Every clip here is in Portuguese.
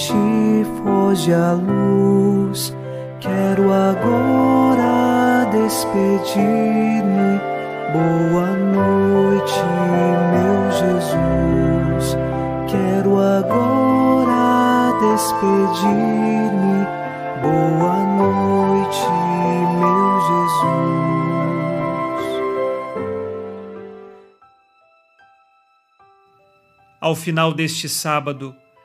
Noite, foge a luz. Quero agora despedir-me. Boa noite, meu Jesus. Quero agora despedir-me. Boa noite, meu Jesus. Ao final deste sábado,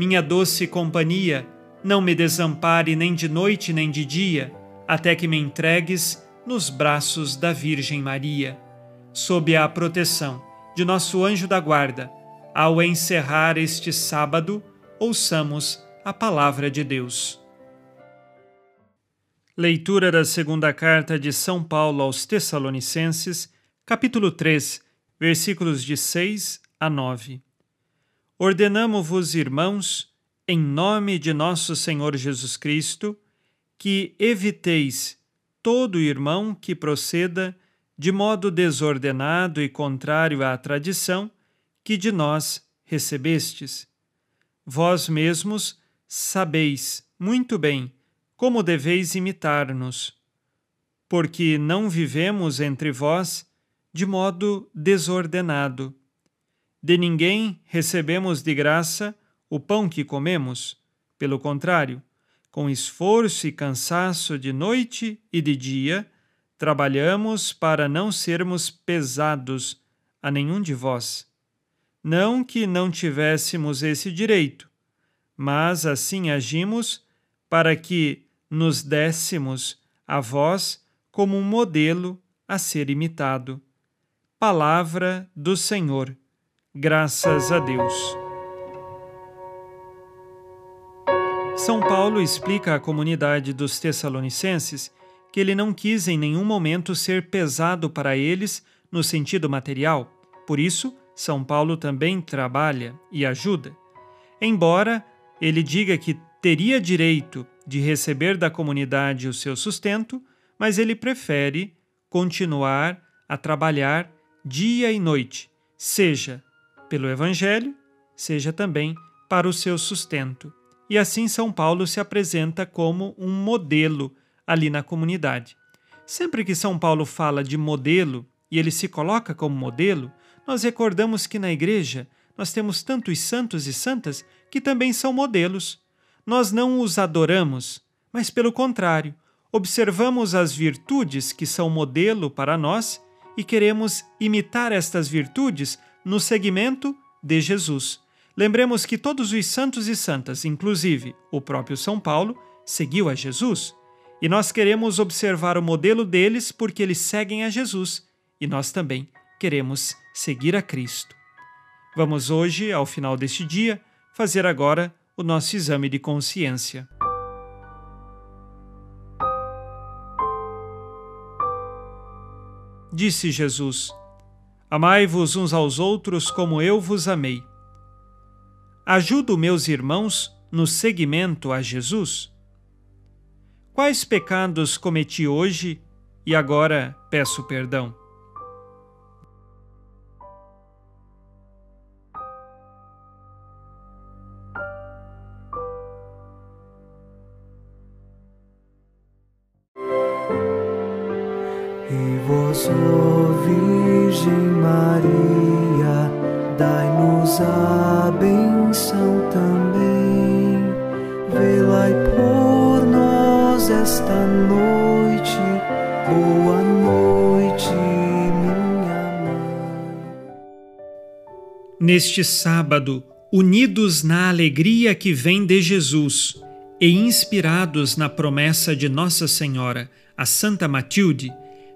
minha doce companhia, não me desampare nem de noite nem de dia, até que me entregues nos braços da Virgem Maria. Sob a proteção de nosso anjo da guarda, ao encerrar este sábado, ouçamos a palavra de Deus. Leitura da segunda carta de São Paulo aos Tessalonicenses, capítulo 3, versículos de 6 a 9. Ordenamo-vos, irmãos, em nome de nosso Senhor Jesus Cristo, que eviteis todo irmão que proceda de modo desordenado e contrário à tradição que de nós recebestes. Vós mesmos sabeis muito bem como deveis imitar-nos, porque não vivemos entre vós de modo desordenado. De ninguém recebemos de graça o pão que comemos, pelo contrário, com esforço e cansaço de noite e de dia, trabalhamos para não sermos pesados a nenhum de vós. Não que não tivéssemos esse direito, mas assim agimos para que nos dessemos a vós como um modelo a ser imitado. Palavra do Senhor. Graças a Deus. São Paulo explica à comunidade dos Tessalonicenses que ele não quis em nenhum momento ser pesado para eles no sentido material. Por isso, São Paulo também trabalha e ajuda. Embora ele diga que teria direito de receber da comunidade o seu sustento, mas ele prefere continuar a trabalhar dia e noite, seja pelo Evangelho, seja também para o seu sustento. E assim São Paulo se apresenta como um modelo ali na comunidade. Sempre que São Paulo fala de modelo e ele se coloca como modelo, nós recordamos que na igreja nós temos tantos santos e santas que também são modelos. Nós não os adoramos, mas pelo contrário, observamos as virtudes que são modelo para nós e queremos imitar estas virtudes no segmento de Jesus. Lembremos que todos os santos e santas, inclusive o próprio São Paulo, seguiu a Jesus. E nós queremos observar o modelo deles porque eles seguem a Jesus e nós também queremos seguir a Cristo. Vamos hoje, ao final deste dia, fazer agora o nosso exame de consciência. Disse Jesus: Amai-vos uns aos outros como eu vos amei. Ajudo meus irmãos no seguimento a Jesus? Quais pecados cometi hoje e agora peço perdão? ó Virgem Maria, dai-nos a benção também. Por nós esta noite, boa noite, minha mãe. Neste sábado, unidos na alegria que vem de Jesus e inspirados na promessa de Nossa Senhora, a Santa Matilde,